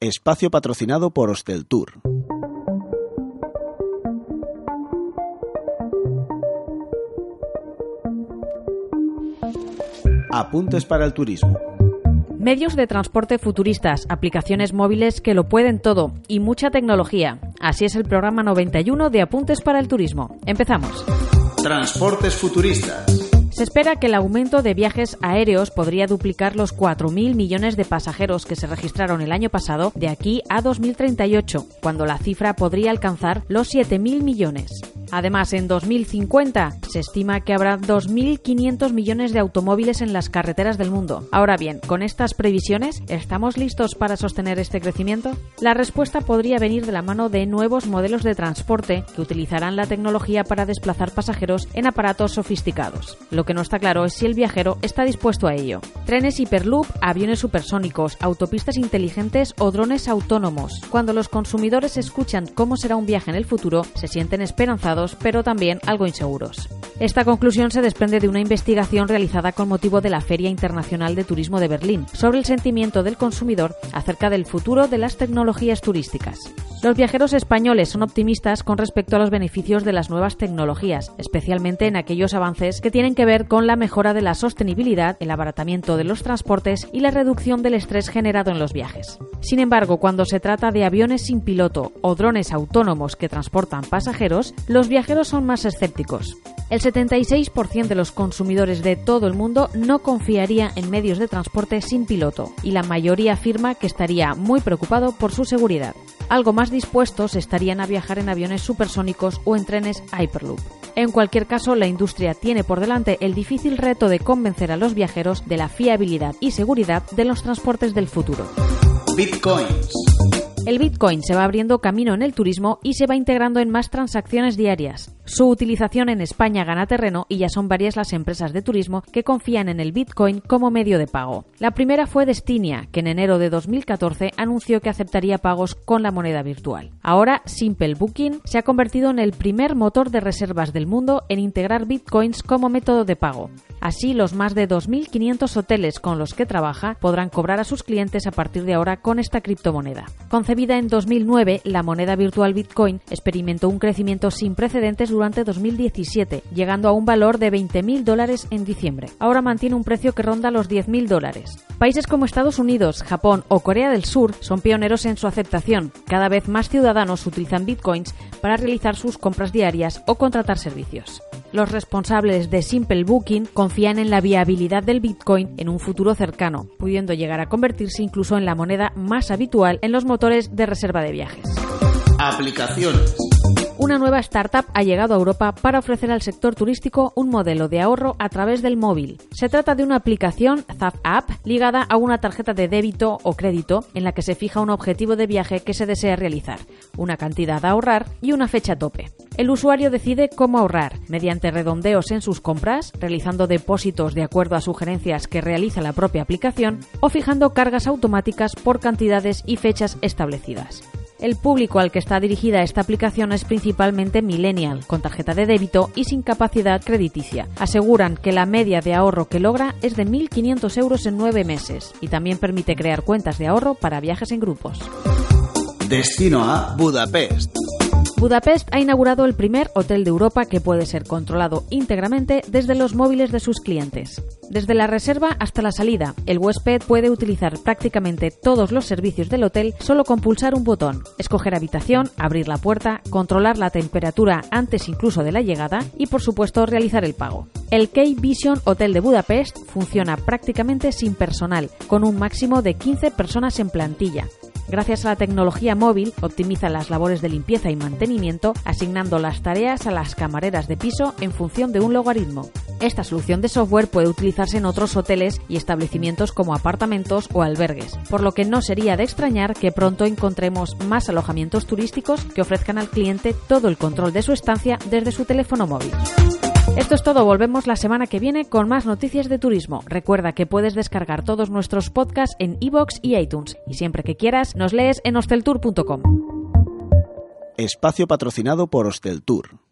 Espacio patrocinado por Hostel Tour. Apuntes para el turismo. Medios de transporte futuristas, aplicaciones móviles que lo pueden todo y mucha tecnología. Así es el programa 91 de Apuntes para el Turismo. Empezamos. Transportes futuristas. Se espera que el aumento de viajes aéreos podría duplicar los 4.000 millones de pasajeros que se registraron el año pasado de aquí a 2038, cuando la cifra podría alcanzar los 7.000 millones. Además, en 2050 se estima que habrá 2.500 millones de automóviles en las carreteras del mundo. Ahora bien, con estas previsiones, ¿estamos listos para sostener este crecimiento? La respuesta podría venir de la mano de nuevos modelos de transporte que utilizarán la tecnología para desplazar pasajeros en aparatos sofisticados. Lo que no está claro es si el viajero está dispuesto a ello. Trenes hiperloop, aviones supersónicos, autopistas inteligentes o drones autónomos. Cuando los consumidores escuchan cómo será un viaje en el futuro, se sienten esperanzados pero también algo inseguros. Esta conclusión se desprende de una investigación realizada con motivo de la Feria Internacional de Turismo de Berlín sobre el sentimiento del consumidor acerca del futuro de las tecnologías turísticas. Los viajeros españoles son optimistas con respecto a los beneficios de las nuevas tecnologías, especialmente en aquellos avances que tienen que ver con la mejora de la sostenibilidad, el abaratamiento de los transportes y la reducción del estrés generado en los viajes. Sin embargo, cuando se trata de aviones sin piloto o drones autónomos que transportan pasajeros, los viajeros son más escépticos. El 76% de los consumidores de todo el mundo no confiaría en medios de transporte sin piloto y la mayoría afirma que estaría muy preocupado por su seguridad. Algo más dispuestos estarían a viajar en aviones supersónicos o en trenes Hyperloop. En cualquier caso, la industria tiene por delante el difícil reto de convencer a los viajeros de la fiabilidad y seguridad de los transportes del futuro. Bitcoins. El Bitcoin se va abriendo camino en el turismo y se va integrando en más transacciones diarias. Su utilización en España gana terreno y ya son varias las empresas de turismo que confían en el Bitcoin como medio de pago. La primera fue Destinia, que en enero de 2014 anunció que aceptaría pagos con la moneda virtual. Ahora, Simple Booking se ha convertido en el primer motor de reservas del mundo en integrar Bitcoins como método de pago. Así, los más de 2.500 hoteles con los que trabaja podrán cobrar a sus clientes a partir de ahora con esta criptomoneda. Concebida en 2009, la moneda virtual Bitcoin experimentó un crecimiento sin precedentes durante 2017, llegando a un valor de 20.000 dólares en diciembre. Ahora mantiene un precio que ronda los 10.000 dólares. Países como Estados Unidos, Japón o Corea del Sur son pioneros en su aceptación. Cada vez más ciudadanos utilizan bitcoins para realizar sus compras diarias o contratar servicios. Los responsables de Simple Booking confían en la viabilidad del Bitcoin en un futuro cercano, pudiendo llegar a convertirse incluso en la moneda más habitual en los motores de reserva de viajes. Aplicaciones. Una nueva startup ha llegado a Europa para ofrecer al sector turístico un modelo de ahorro a través del móvil. Se trata de una aplicación Zap App ligada a una tarjeta de débito o crédito en la que se fija un objetivo de viaje que se desea realizar, una cantidad a ahorrar y una fecha tope. El usuario decide cómo ahorrar, mediante redondeos en sus compras, realizando depósitos de acuerdo a sugerencias que realiza la propia aplicación o fijando cargas automáticas por cantidades y fechas establecidas. El público al que está dirigida esta aplicación es principalmente millennial, con tarjeta de débito y sin capacidad crediticia. Aseguran que la media de ahorro que logra es de 1.500 euros en nueve meses y también permite crear cuentas de ahorro para viajes en grupos. Destino a Budapest. Budapest ha inaugurado el primer hotel de Europa que puede ser controlado íntegramente desde los móviles de sus clientes. Desde la reserva hasta la salida, el huésped puede utilizar prácticamente todos los servicios del hotel solo con pulsar un botón, escoger habitación, abrir la puerta, controlar la temperatura antes incluso de la llegada y por supuesto realizar el pago. El K-Vision Hotel de Budapest funciona prácticamente sin personal, con un máximo de 15 personas en plantilla. Gracias a la tecnología móvil, optimiza las labores de limpieza y mantenimiento, asignando las tareas a las camareras de piso en función de un logaritmo. Esta solución de software puede utilizarse en otros hoteles y establecimientos como apartamentos o albergues, por lo que no sería de extrañar que pronto encontremos más alojamientos turísticos que ofrezcan al cliente todo el control de su estancia desde su teléfono móvil. Esto es todo, volvemos la semana que viene con más noticias de turismo. Recuerda que puedes descargar todos nuestros podcasts en iBox y iTunes y siempre que quieras nos lees en hosteltour.com. Espacio patrocinado por Hosteltour.